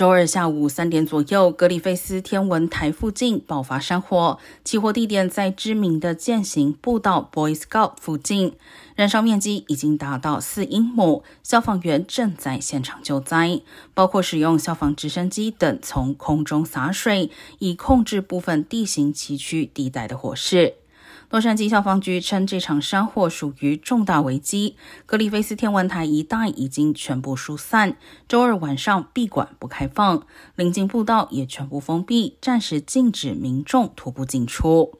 周二下午三点左右，格里菲斯天文台附近爆发山火，起火地点在知名的践行步道 Boy Scout 附近，燃烧面积已经达到四英亩。消防员正在现场救灾，包括使用消防直升机等从空中洒水，以控制部分地形崎岖地带的火势。洛杉矶消防局称，这场山火属于重大危机。格里菲斯天文台一带已经全部疏散，周二晚上闭馆不开放，临近步道也全部封闭，暂时禁止民众徒步进出。